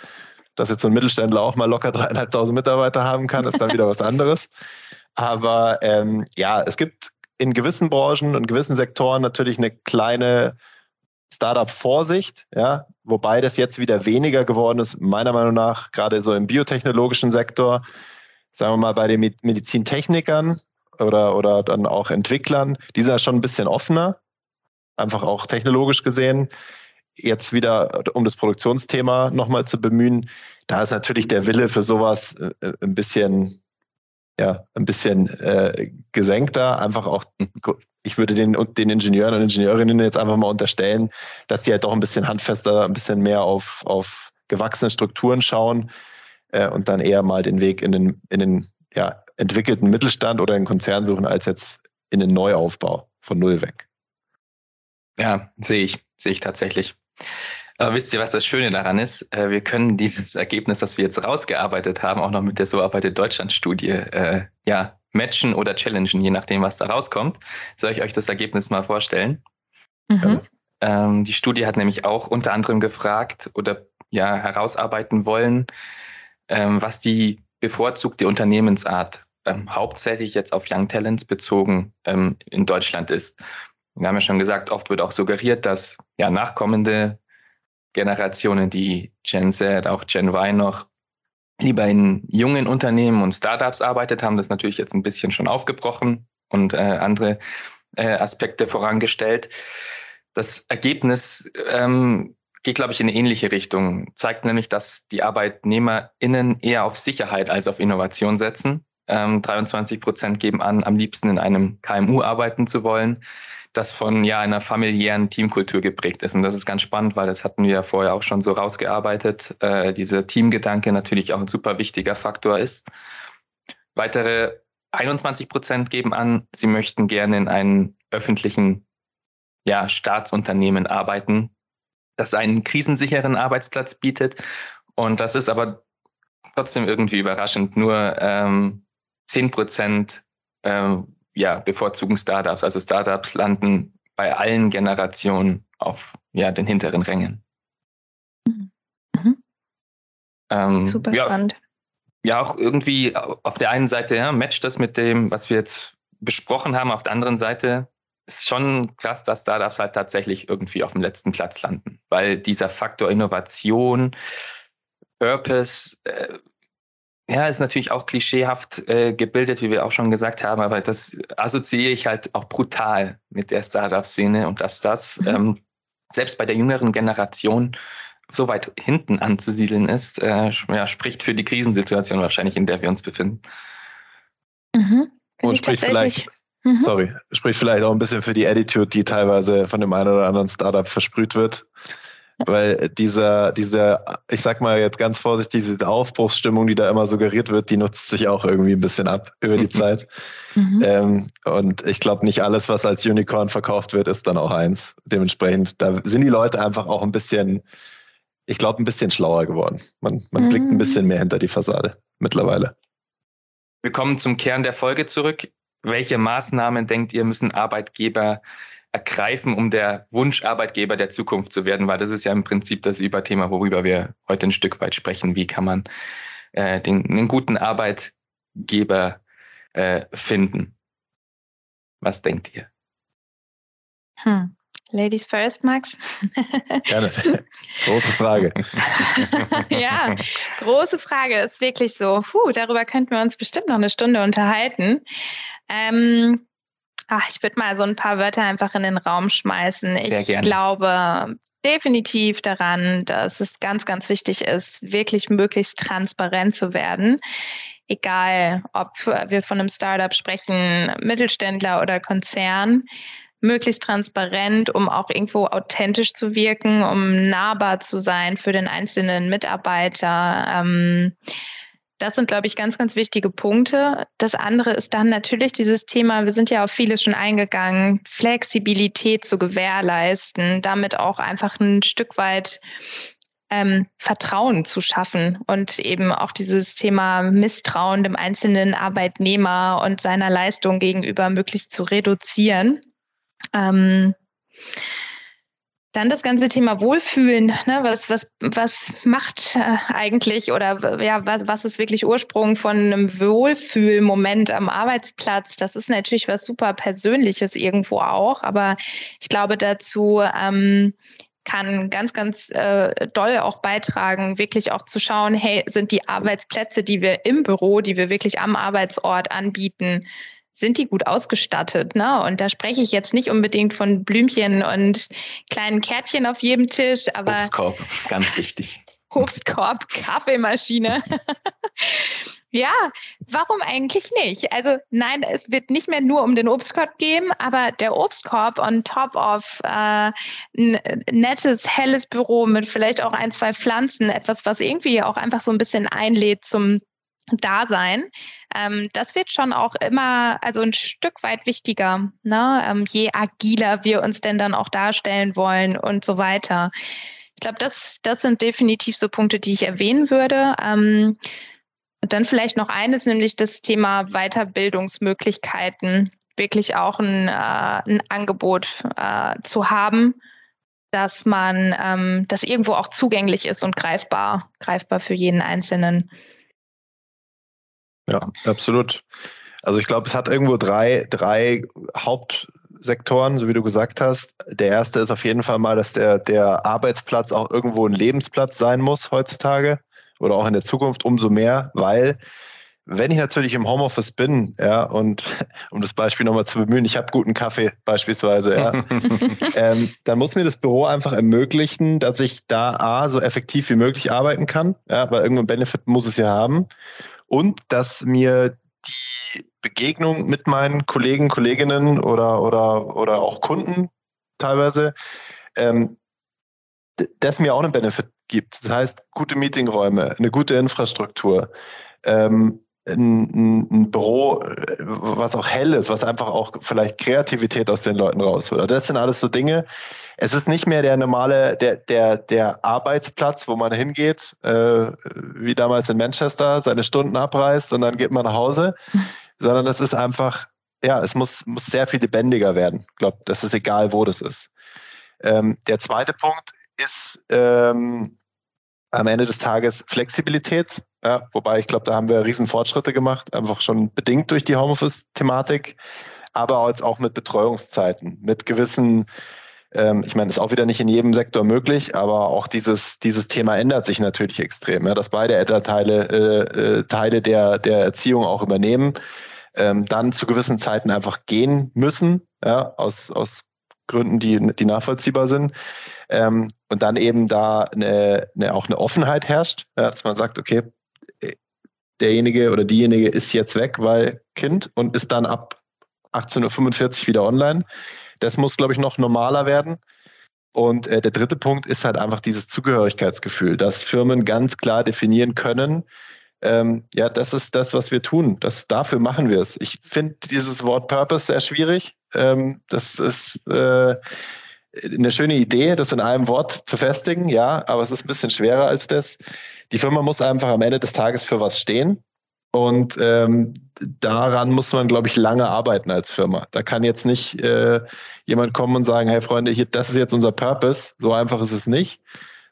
Speaker 2: Dass jetzt so ein Mittelständler auch mal locker dreieinhalbtausend Mitarbeiter haben kann, ist dann wieder was anderes. Aber ähm, ja, es gibt in gewissen Branchen und gewissen Sektoren natürlich eine kleine Startup-Vorsicht, ja, wobei das jetzt wieder weniger geworden ist, meiner Meinung nach, gerade so im biotechnologischen Sektor, sagen wir mal bei den Medizintechnikern oder, oder dann auch Entwicklern, die sind ja schon ein bisschen offener, einfach auch technologisch gesehen. Jetzt wieder, um das Produktionsthema nochmal zu bemühen, da ist natürlich der Wille für sowas äh, ein bisschen, ja, ein bisschen äh, gesenkter. Einfach auch, ich würde den, den Ingenieuren und Ingenieurinnen jetzt einfach mal unterstellen, dass die halt doch ein bisschen handfester, ein bisschen mehr auf, auf gewachsene Strukturen schauen äh, und dann eher mal den Weg in den, in den ja, entwickelten Mittelstand oder in Konzern suchen, als jetzt in den Neuaufbau von Null weg.
Speaker 1: Ja, sehe ich, sehe ich tatsächlich. Aber wisst ihr, was das Schöne daran ist? Äh, wir können dieses Ergebnis, das wir jetzt rausgearbeitet haben, auch noch mit der So arbeitet Deutschland-Studie äh, ja, matchen oder challengen, je nachdem, was da rauskommt. Soll ich euch das Ergebnis mal vorstellen? Mhm. Ähm, die Studie hat nämlich auch unter anderem gefragt oder ja herausarbeiten wollen, ähm, was die bevorzugte Unternehmensart ähm, hauptsächlich jetzt auf Young Talents bezogen ähm, in Deutschland ist. Wir haben ja schon gesagt, oft wird auch suggeriert, dass ja nachkommende Generationen, die Gen Z, auch Gen Y noch lieber in jungen Unternehmen und Startups arbeitet, haben das natürlich jetzt ein bisschen schon aufgebrochen und äh, andere äh, Aspekte vorangestellt. Das Ergebnis ähm, geht, glaube ich, in eine ähnliche Richtung, zeigt nämlich, dass die ArbeitnehmerInnen eher auf Sicherheit als auf Innovation setzen. Ähm, 23 Prozent geben an, am liebsten in einem KMU arbeiten zu wollen das von ja einer familiären Teamkultur geprägt ist. Und das ist ganz spannend, weil das hatten wir ja vorher auch schon so rausgearbeitet. Äh, dieser Teamgedanke natürlich auch ein super wichtiger Faktor ist. Weitere 21 Prozent geben an, sie möchten gerne in einem öffentlichen ja, Staatsunternehmen arbeiten, das einen krisensicheren Arbeitsplatz bietet. Und das ist aber trotzdem irgendwie überraschend. Nur ähm, 10 Prozent ähm, ja, bevorzugen Startups. Also Startups landen bei allen Generationen auf ja, den hinteren Rängen. Mhm. Ähm, Super ja, spannend. Ja, auch irgendwie auf der einen Seite ja, matcht das mit dem, was wir jetzt besprochen haben. Auf der anderen Seite ist schon krass, dass Startups halt tatsächlich irgendwie auf dem letzten Platz landen, weil dieser Faktor Innovation, Purpose, äh, ja, ist natürlich auch klischeehaft äh, gebildet, wie wir auch schon gesagt haben, aber das assoziiere ich halt auch brutal mit der Startup-Szene und dass das mhm. ähm, selbst bei der jüngeren Generation so weit hinten anzusiedeln ist, äh, ja, spricht für die Krisensituation wahrscheinlich, in der wir uns befinden.
Speaker 2: Mhm. Und spricht vielleicht, mhm. sorry, spricht vielleicht auch ein bisschen für die Attitude, die teilweise von dem einen oder anderen Startup versprüht wird. Weil dieser, diese, ich sag mal jetzt ganz vorsichtig, diese Aufbruchsstimmung, die da immer suggeriert wird, die nutzt sich auch irgendwie ein bisschen ab über die Zeit. Mhm. Ähm, und ich glaube, nicht alles, was als Unicorn verkauft wird, ist dann auch eins. Dementsprechend, da sind die Leute einfach auch ein bisschen, ich glaube, ein bisschen schlauer geworden. Man, man mhm. blickt ein bisschen mehr hinter die Fassade mittlerweile.
Speaker 1: Wir kommen zum Kern der Folge zurück. Welche Maßnahmen denkt ihr, müssen Arbeitgeber ergreifen, um der Wunscharbeitgeber der Zukunft zu werden, weil das ist ja im Prinzip das Überthema, worüber wir heute ein Stück weit sprechen. Wie kann man äh, den, einen guten Arbeitgeber äh, finden? Was denkt ihr?
Speaker 3: Hm. Ladies first, Max.
Speaker 2: Gerne. Große Frage.
Speaker 3: ja, große Frage. Ist wirklich so. Puh, darüber könnten wir uns bestimmt noch eine Stunde unterhalten. Ähm, Ach, ich würde mal so ein paar Wörter einfach in den Raum schmeißen. Sehr ich gerne. glaube definitiv daran, dass es ganz, ganz wichtig ist, wirklich möglichst transparent zu werden. Egal, ob wir von einem Startup sprechen, Mittelständler oder Konzern, möglichst transparent, um auch irgendwo authentisch zu wirken, um nahbar zu sein für den einzelnen Mitarbeiter. Ähm, das sind, glaube ich, ganz, ganz wichtige Punkte. Das andere ist dann natürlich dieses Thema, wir sind ja auf vieles schon eingegangen, Flexibilität zu gewährleisten, damit auch einfach ein Stück weit ähm, Vertrauen zu schaffen und eben auch dieses Thema Misstrauen dem einzelnen Arbeitnehmer und seiner Leistung gegenüber möglichst zu reduzieren. Ähm, dann das ganze Thema Wohlfühlen. Ne? Was, was, was macht äh, eigentlich oder ja, was, was ist wirklich Ursprung von einem Wohlfühlmoment am Arbeitsplatz? Das ist natürlich was super Persönliches irgendwo auch, aber ich glaube dazu, ähm, kann ganz, ganz äh, doll auch beitragen, wirklich auch zu schauen, hey, sind die Arbeitsplätze, die wir im Büro, die wir wirklich am Arbeitsort anbieten, sind die gut ausgestattet. Ne? Und da spreche ich jetzt nicht unbedingt von Blümchen und kleinen Kärtchen auf jedem Tisch, aber.
Speaker 1: Obstkorb, ganz wichtig.
Speaker 3: Obstkorb, Kaffeemaschine. ja, warum eigentlich nicht? Also nein, es wird nicht mehr nur um den Obstkorb gehen, aber der Obstkorb on top of äh, ein nettes, helles Büro mit vielleicht auch ein, zwei Pflanzen, etwas, was irgendwie auch einfach so ein bisschen einlädt zum Dasein, ähm, das wird schon auch immer, also ein Stück weit wichtiger, ne? Ähm, je agiler wir uns denn dann auch darstellen wollen und so weiter. Ich glaube, das, das sind definitiv so Punkte, die ich erwähnen würde. Ähm, und dann vielleicht noch eines, nämlich das Thema Weiterbildungsmöglichkeiten, wirklich auch ein, äh, ein Angebot äh, zu haben, dass man ähm, das irgendwo auch zugänglich ist und greifbar, greifbar für jeden Einzelnen.
Speaker 2: Ja, absolut. Also ich glaube, es hat irgendwo drei, drei Hauptsektoren, so wie du gesagt hast. Der erste ist auf jeden Fall mal, dass der, der Arbeitsplatz auch irgendwo ein Lebensplatz sein muss heutzutage oder auch in der Zukunft umso mehr, weil wenn ich natürlich im Homeoffice bin, ja, und um das Beispiel nochmal zu bemühen, ich habe guten Kaffee beispielsweise, ja, ähm, dann muss mir das Büro einfach ermöglichen, dass ich da A, so effektiv wie möglich arbeiten kann, ja, weil irgendein Benefit muss es ja haben und dass mir die Begegnung mit meinen Kollegen, Kolleginnen oder, oder, oder auch Kunden teilweise, ähm, das mir auch einen Benefit gibt. Das heißt, gute Meetingräume, eine gute Infrastruktur, ähm, ein, ein, Büro, äh, was auch hell ist, was einfach auch vielleicht Kreativität aus den Leuten rausholt. Das sind alles so Dinge. Es ist nicht mehr der normale, der, der, der Arbeitsplatz, wo man hingeht, äh, wie damals in Manchester, seine Stunden abreißt und dann geht man nach Hause, sondern es ist einfach, ja, es muss, muss sehr viel lebendiger werden. Ich glaube, das ist egal, wo das ist. Ähm, der zweite Punkt ist ähm, am Ende des Tages Flexibilität. Ja, wobei ich glaube, da haben wir riesen Fortschritte gemacht, einfach schon bedingt durch die Homeoffice-Thematik, aber jetzt auch mit Betreuungszeiten, mit gewissen, ähm, ich meine, ist auch wieder nicht in jedem Sektor möglich, aber auch dieses, dieses Thema ändert sich natürlich extrem, ja, dass beide Elternteile äh, äh, Teile der, der Erziehung auch übernehmen, ähm, dann zu gewissen Zeiten einfach gehen müssen, ja, aus, aus Gründen, die, die nachvollziehbar sind. Ähm, und dann eben da eine, eine, auch eine Offenheit herrscht, dass man sagt, okay, derjenige oder diejenige ist jetzt weg, weil Kind und ist dann ab 18.45 Uhr wieder online. Das muss, glaube ich, noch normaler werden. Und äh, der dritte Punkt ist halt einfach dieses Zugehörigkeitsgefühl, dass Firmen ganz klar definieren können, ähm, ja, das ist das, was wir tun. Das, dafür machen wir es. Ich finde dieses Wort Purpose sehr schwierig. Ähm, das ist äh, eine schöne Idee, das in einem Wort zu festigen, ja, aber es ist ein bisschen schwerer als das. Die Firma muss einfach am Ende des Tages für was stehen. Und ähm, daran muss man, glaube ich, lange arbeiten als Firma. Da kann jetzt nicht äh, jemand kommen und sagen, hey Freunde, hier, das ist jetzt unser Purpose. So einfach ist es nicht.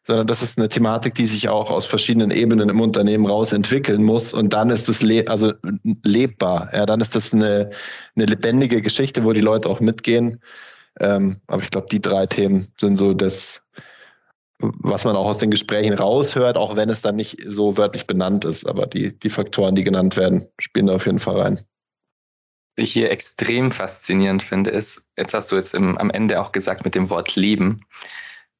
Speaker 2: Sondern das ist eine Thematik, die sich auch aus verschiedenen Ebenen im Unternehmen raus entwickeln muss. Und dann ist es le also lebbar. Ja, dann ist das eine, eine lebendige Geschichte, wo die Leute auch mitgehen. Ähm, aber ich glaube, die drei Themen sind so das, was man auch aus den Gesprächen raushört, auch wenn es dann nicht so wörtlich benannt ist. Aber die, die Faktoren, die genannt werden, spielen da auf jeden Fall rein.
Speaker 1: Was ich hier extrem faszinierend finde, ist, jetzt hast du es am Ende auch gesagt mit dem Wort Leben.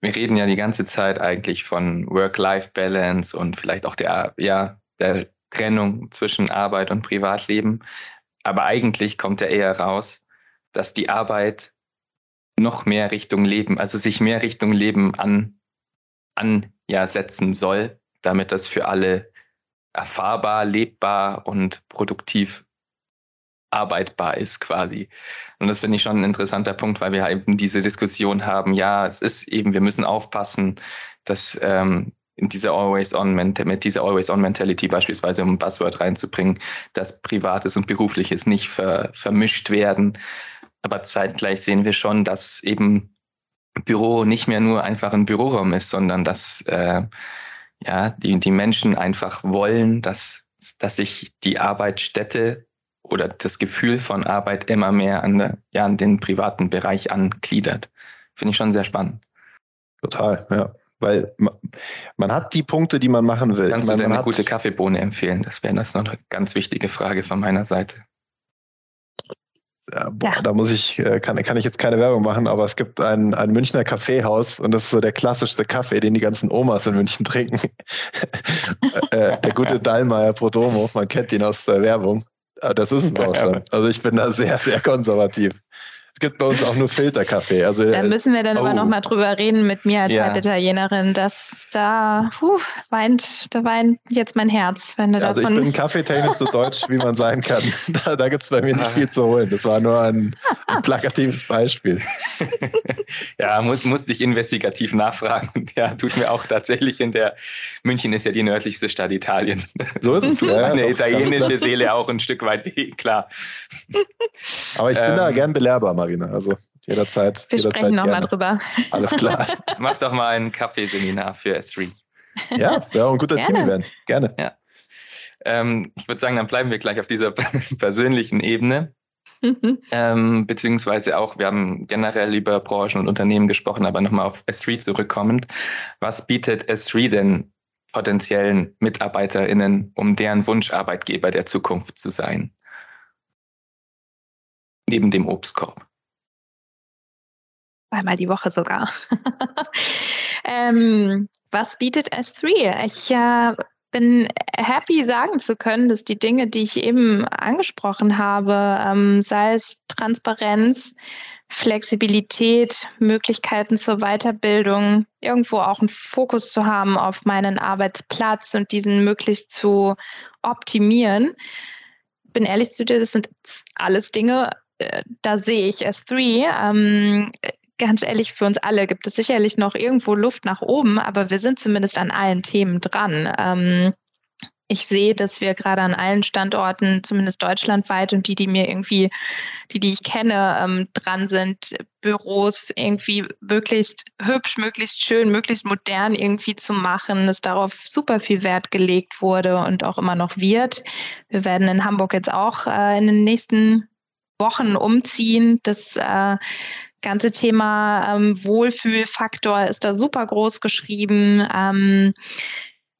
Speaker 1: Wir reden ja die ganze Zeit eigentlich von Work-Life-Balance und vielleicht auch der, ja, der Trennung zwischen Arbeit und Privatleben. Aber eigentlich kommt ja eher raus, dass die Arbeit noch mehr Richtung Leben, also sich mehr Richtung Leben an, an ja, setzen soll, damit das für alle erfahrbar, lebbar und produktiv arbeitbar ist quasi. Und das finde ich schon ein interessanter Punkt, weil wir eben diese Diskussion haben, ja, es ist eben, wir müssen aufpassen, dass ähm, diese Always-on mit dieser Always-on-Mentality beispielsweise, um ein Buzzword reinzubringen, dass Privates und Berufliches nicht ver, vermischt werden, aber zeitgleich sehen wir schon, dass eben Büro nicht mehr nur einfach ein Büroraum ist, sondern dass äh, ja, die, die Menschen einfach wollen, dass, dass sich die Arbeitsstätte oder das Gefühl von Arbeit immer mehr an, der, ja, an den privaten Bereich angliedert. Finde ich schon sehr spannend.
Speaker 2: Total, ja. Weil man, man hat die Punkte, die man machen will.
Speaker 1: Kannst ich
Speaker 2: meine,
Speaker 1: du dir eine gute Kaffeebohne empfehlen? Das wäre das noch eine ganz wichtige Frage von meiner Seite.
Speaker 2: Ja, boah, ja. da muss ich, äh, kann, kann ich jetzt keine Werbung machen, aber es gibt ein, ein Münchner Kaffeehaus und das ist so der klassischste Kaffee, den die ganzen Omas in München trinken. Äh, der gute Dallmayr Prodomo, man kennt ihn aus der Werbung. Ah, das ist auch schon. Also ich bin da sehr, sehr konservativ gibt bei uns auch nur Filterkaffee. Also,
Speaker 3: da müssen wir dann oh. aber nochmal drüber reden mit mir als ja. Halbitalienerin, dass da puh, weint, da weint jetzt mein Herz, wenn du
Speaker 2: also davon. Also ich bin kaffeetechnisch so deutsch, wie man sein kann. Da, da gibt es bei mir nicht viel zu holen. Das war nur ein, ein plakatives Beispiel.
Speaker 1: ja, muss, musste ich investigativ nachfragen. Ja, tut mir auch tatsächlich in der München ist ja die nördlichste Stadt Italiens.
Speaker 2: So ist es.
Speaker 1: Ja, Meine italienische Seele auch ein Stück weit klar.
Speaker 2: Aber ich bin ähm, da gern belehrbar. Marina. Also jederzeit.
Speaker 3: Wir
Speaker 2: jederzeit
Speaker 3: sprechen nochmal drüber.
Speaker 2: Alles klar.
Speaker 1: Mach doch mal ein Kaffeeseminar für S3.
Speaker 2: Ja, wäre auch ein guter Team-Event. Gerne.
Speaker 1: Ja. Ähm, ich würde sagen, dann bleiben wir gleich auf dieser persönlichen Ebene. Mhm. Ähm, beziehungsweise auch, wir haben generell über Branchen und Unternehmen gesprochen, aber nochmal auf S3 zurückkommend. Was bietet S3 denn potenziellen MitarbeiterInnen, um deren Wunscharbeitgeber der Zukunft zu sein? Neben dem Obstkorb
Speaker 3: zweimal die Woche sogar. ähm, was bietet S3? Ich äh, bin happy sagen zu können, dass die Dinge, die ich eben angesprochen habe, ähm, sei es Transparenz, Flexibilität, Möglichkeiten zur Weiterbildung, irgendwo auch einen Fokus zu haben auf meinen Arbeitsplatz und diesen möglichst zu optimieren. Bin ehrlich zu dir, das sind alles Dinge, äh, da sehe ich S3. Ähm, ganz ehrlich, für uns alle gibt es sicherlich noch irgendwo Luft nach oben, aber wir sind zumindest an allen Themen dran. Ähm, ich sehe, dass wir gerade an allen Standorten, zumindest deutschlandweit und die, die mir irgendwie, die, die ich kenne, ähm, dran sind, Büros irgendwie möglichst hübsch, möglichst schön, möglichst modern irgendwie zu machen, dass darauf super viel Wert gelegt wurde und auch immer noch wird. Wir werden in Hamburg jetzt auch äh, in den nächsten Wochen umziehen. Das äh, ganze Thema ähm, Wohlfühlfaktor ist da super groß geschrieben. Ähm,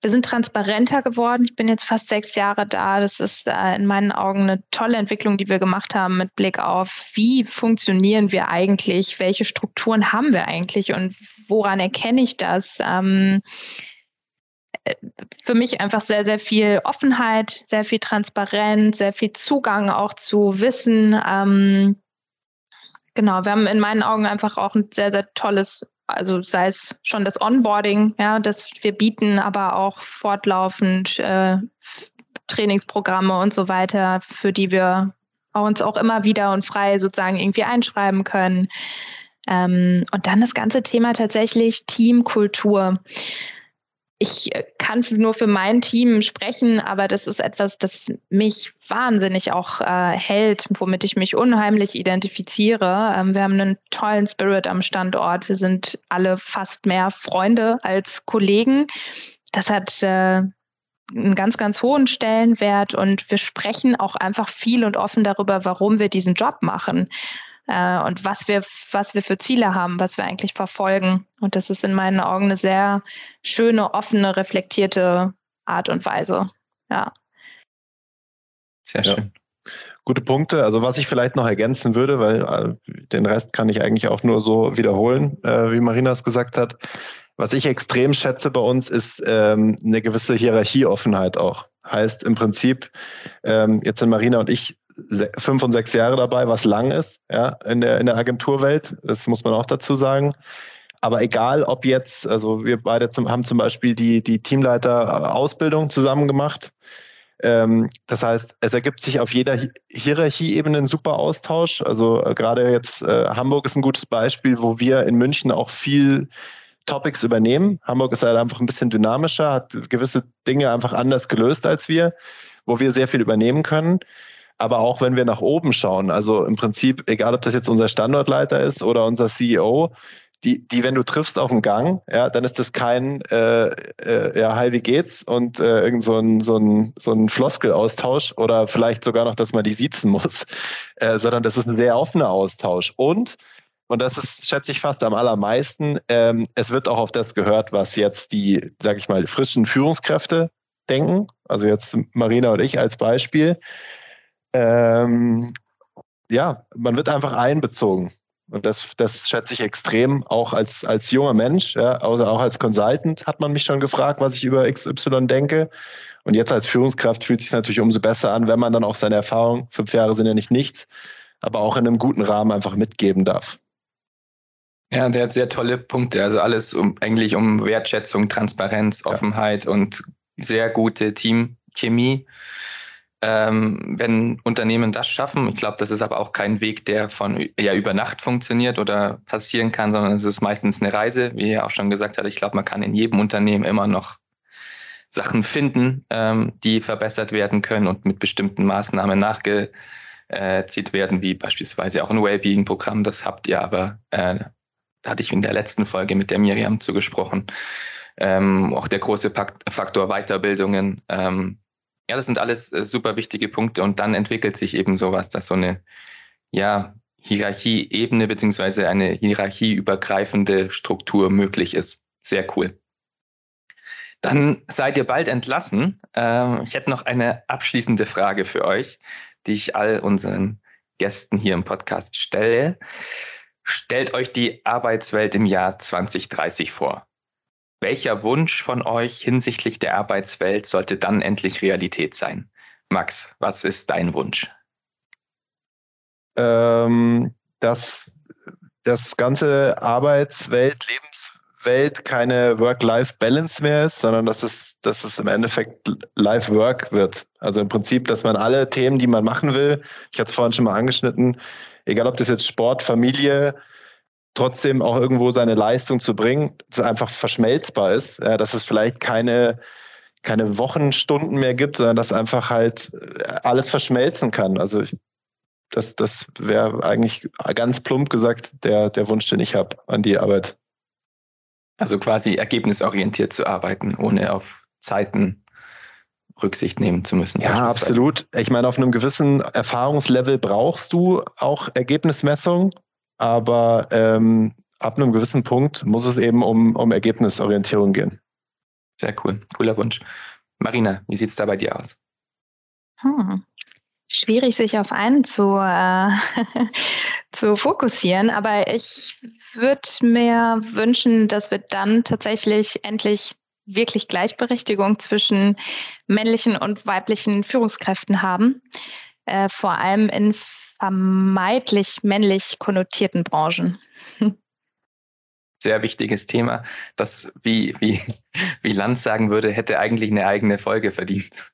Speaker 3: wir sind transparenter geworden. Ich bin jetzt fast sechs Jahre da. Das ist äh, in meinen Augen eine tolle Entwicklung, die wir gemacht haben mit Blick auf, wie funktionieren wir eigentlich, welche Strukturen haben wir eigentlich und woran erkenne ich das? Ähm, äh, für mich einfach sehr, sehr viel Offenheit, sehr viel Transparenz, sehr viel Zugang auch zu Wissen. Ähm, genau, wir haben in meinen Augen einfach auch ein sehr, sehr tolles also sei es schon das Onboarding, ja, das wir bieten, aber auch fortlaufend äh, Trainingsprogramme und so weiter, für die wir uns auch immer wieder und frei sozusagen irgendwie einschreiben können. Ähm, und dann das ganze Thema tatsächlich Teamkultur ich äh, kann nur für mein Team sprechen, aber das ist etwas, das mich wahnsinnig auch äh, hält, womit ich mich unheimlich identifiziere. Ähm, wir haben einen tollen Spirit am Standort. Wir sind alle fast mehr Freunde als Kollegen. Das hat äh, einen ganz, ganz hohen Stellenwert und wir sprechen auch einfach viel und offen darüber, warum wir diesen Job machen äh, und was wir, was wir für Ziele haben, was wir eigentlich verfolgen. Und das ist in meinen Augen eine sehr schöne, offene, reflektierte Art und Weise. Ja.
Speaker 2: Sehr schön. Ja. Gute Punkte. Also was ich vielleicht noch ergänzen würde, weil äh, den Rest kann ich eigentlich auch nur so wiederholen, äh, wie Marina es gesagt hat. Was ich extrem schätze bei uns, ist ähm, eine gewisse Hierarchieoffenheit auch. Heißt im Prinzip, ähm, jetzt sind Marina und ich fünf und sechs Jahre dabei, was lang ist, ja, in der, in der Agenturwelt. Das muss man auch dazu sagen. Aber egal, ob jetzt, also wir beide zum, haben zum Beispiel die, die Teamleiter-Ausbildung zusammen gemacht. Ähm, das heißt, es ergibt sich auf jeder Hierarchieebene ein super Austausch. Also äh, gerade jetzt äh, Hamburg ist ein gutes Beispiel, wo wir in München auch viel Topics übernehmen. Hamburg ist halt einfach ein bisschen dynamischer, hat gewisse Dinge einfach anders gelöst als wir, wo wir sehr viel übernehmen können aber auch wenn wir nach oben schauen, also im Prinzip, egal ob das jetzt unser Standortleiter ist oder unser CEO, die, die, wenn du triffst auf dem Gang, ja, dann ist das kein, äh, äh, ja, hi, wie geht's? Und äh, irgend so ein, so ein, so ein Floskelaustausch oder vielleicht sogar noch, dass man die siezen muss, äh, sondern das ist ein sehr offener Austausch. Und, und das ist, schätze ich fast am allermeisten, ähm, es wird auch auf das gehört, was jetzt die, sag ich mal, frischen Führungskräfte denken. Also jetzt Marina und ich als Beispiel ähm, ja, man wird einfach einbezogen. Und das, das schätze ich extrem, auch als, als junger Mensch, ja, also auch als Consultant hat man mich schon gefragt, was ich über XY denke. Und jetzt als Führungskraft fühlt es sich natürlich umso besser an, wenn man dann auch seine Erfahrung, fünf Jahre sind ja nicht nichts, aber auch in einem guten Rahmen einfach mitgeben darf.
Speaker 1: Ja, der hat sehr tolle Punkte. Also alles um eigentlich um Wertschätzung, Transparenz, Offenheit ja. und sehr gute Teamchemie ähm, wenn Unternehmen das schaffen. Ich glaube, das ist aber auch kein Weg, der von ja über Nacht funktioniert oder passieren kann, sondern es ist meistens eine Reise, wie er auch schon gesagt hat. Ich glaube, man kann in jedem Unternehmen immer noch Sachen finden, ähm, die verbessert werden können und mit bestimmten Maßnahmen nachgezieht werden, wie beispielsweise auch ein Wellbeing-Programm. Das habt ihr aber, äh, da hatte ich in der letzten Folge mit der Miriam zugesprochen. Ähm, auch der große Faktor Weiterbildungen, ähm, ja, das sind alles äh, super wichtige Punkte und dann entwickelt sich eben sowas, dass so eine ja, Hierarchieebene beziehungsweise eine hierarchieübergreifende Struktur möglich ist. Sehr cool. Dann seid ihr bald entlassen. Ähm, ich hätte noch eine abschließende Frage für euch, die ich all unseren Gästen hier im Podcast stelle. Stellt euch die Arbeitswelt im Jahr 2030 vor. Welcher Wunsch von euch hinsichtlich der Arbeitswelt sollte dann endlich Realität sein? Max, was ist dein Wunsch?
Speaker 2: Ähm, dass das ganze Arbeitswelt, Lebenswelt keine Work-Life-Balance mehr ist, sondern dass es, dass es im Endeffekt Life-Work wird. Also im Prinzip, dass man alle Themen, die man machen will, ich hatte es vorhin schon mal angeschnitten, egal ob das jetzt Sport, Familie, trotzdem auch irgendwo seine Leistung zu bringen, dass es einfach verschmelzbar ist, äh, dass es vielleicht keine, keine Wochenstunden mehr gibt, sondern dass einfach halt äh, alles verschmelzen kann. Also ich, das, das wäre eigentlich ganz plump gesagt der, der Wunsch, den ich habe an die Arbeit.
Speaker 1: Also quasi ergebnisorientiert zu arbeiten, ohne auf Zeiten Rücksicht nehmen zu müssen.
Speaker 2: Ja, absolut. Ich meine, auf einem gewissen Erfahrungslevel brauchst du auch Ergebnismessung. Aber ähm, ab einem gewissen Punkt muss es eben um, um Ergebnisorientierung gehen.
Speaker 1: Sehr cool. Cooler Wunsch. Marina, wie sieht es da bei dir aus?
Speaker 3: Hm. Schwierig, sich auf einen zu, äh, zu fokussieren, aber ich würde mir wünschen, dass wir dann tatsächlich endlich wirklich Gleichberechtigung zwischen männlichen und weiblichen Führungskräften haben, äh, vor allem in vermeintlich männlich konnotierten Branchen.
Speaker 1: Sehr wichtiges Thema, das, wie, wie, wie Lanz sagen würde, hätte eigentlich eine eigene Folge verdient.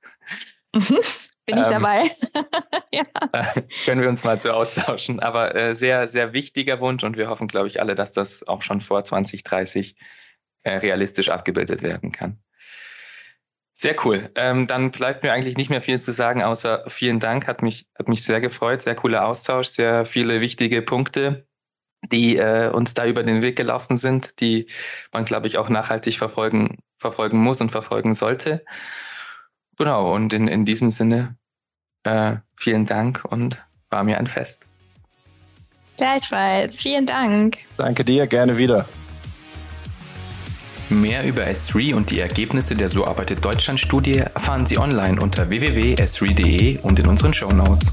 Speaker 3: Mhm. Bin ich ähm, dabei?
Speaker 1: ja. Äh, können wir uns mal zu austauschen. Aber äh, sehr, sehr wichtiger Wunsch und wir hoffen, glaube ich, alle, dass das auch schon vor 2030 äh, realistisch abgebildet werden kann. Sehr cool. Ähm, dann bleibt mir eigentlich nicht mehr viel zu sagen, außer vielen Dank. Hat mich, hat mich sehr gefreut. Sehr cooler Austausch, sehr viele wichtige Punkte, die äh, uns da über den Weg gelaufen sind, die man, glaube ich, auch nachhaltig verfolgen, verfolgen muss und verfolgen sollte. Genau, und in, in diesem Sinne äh, vielen Dank und war mir ein Fest.
Speaker 3: Gleichfalls, vielen Dank.
Speaker 2: Danke dir, gerne wieder.
Speaker 1: Mehr über S3 und die Ergebnisse der So arbeitet Deutschland Studie erfahren Sie online unter www.s3.de und in unseren Show Notes.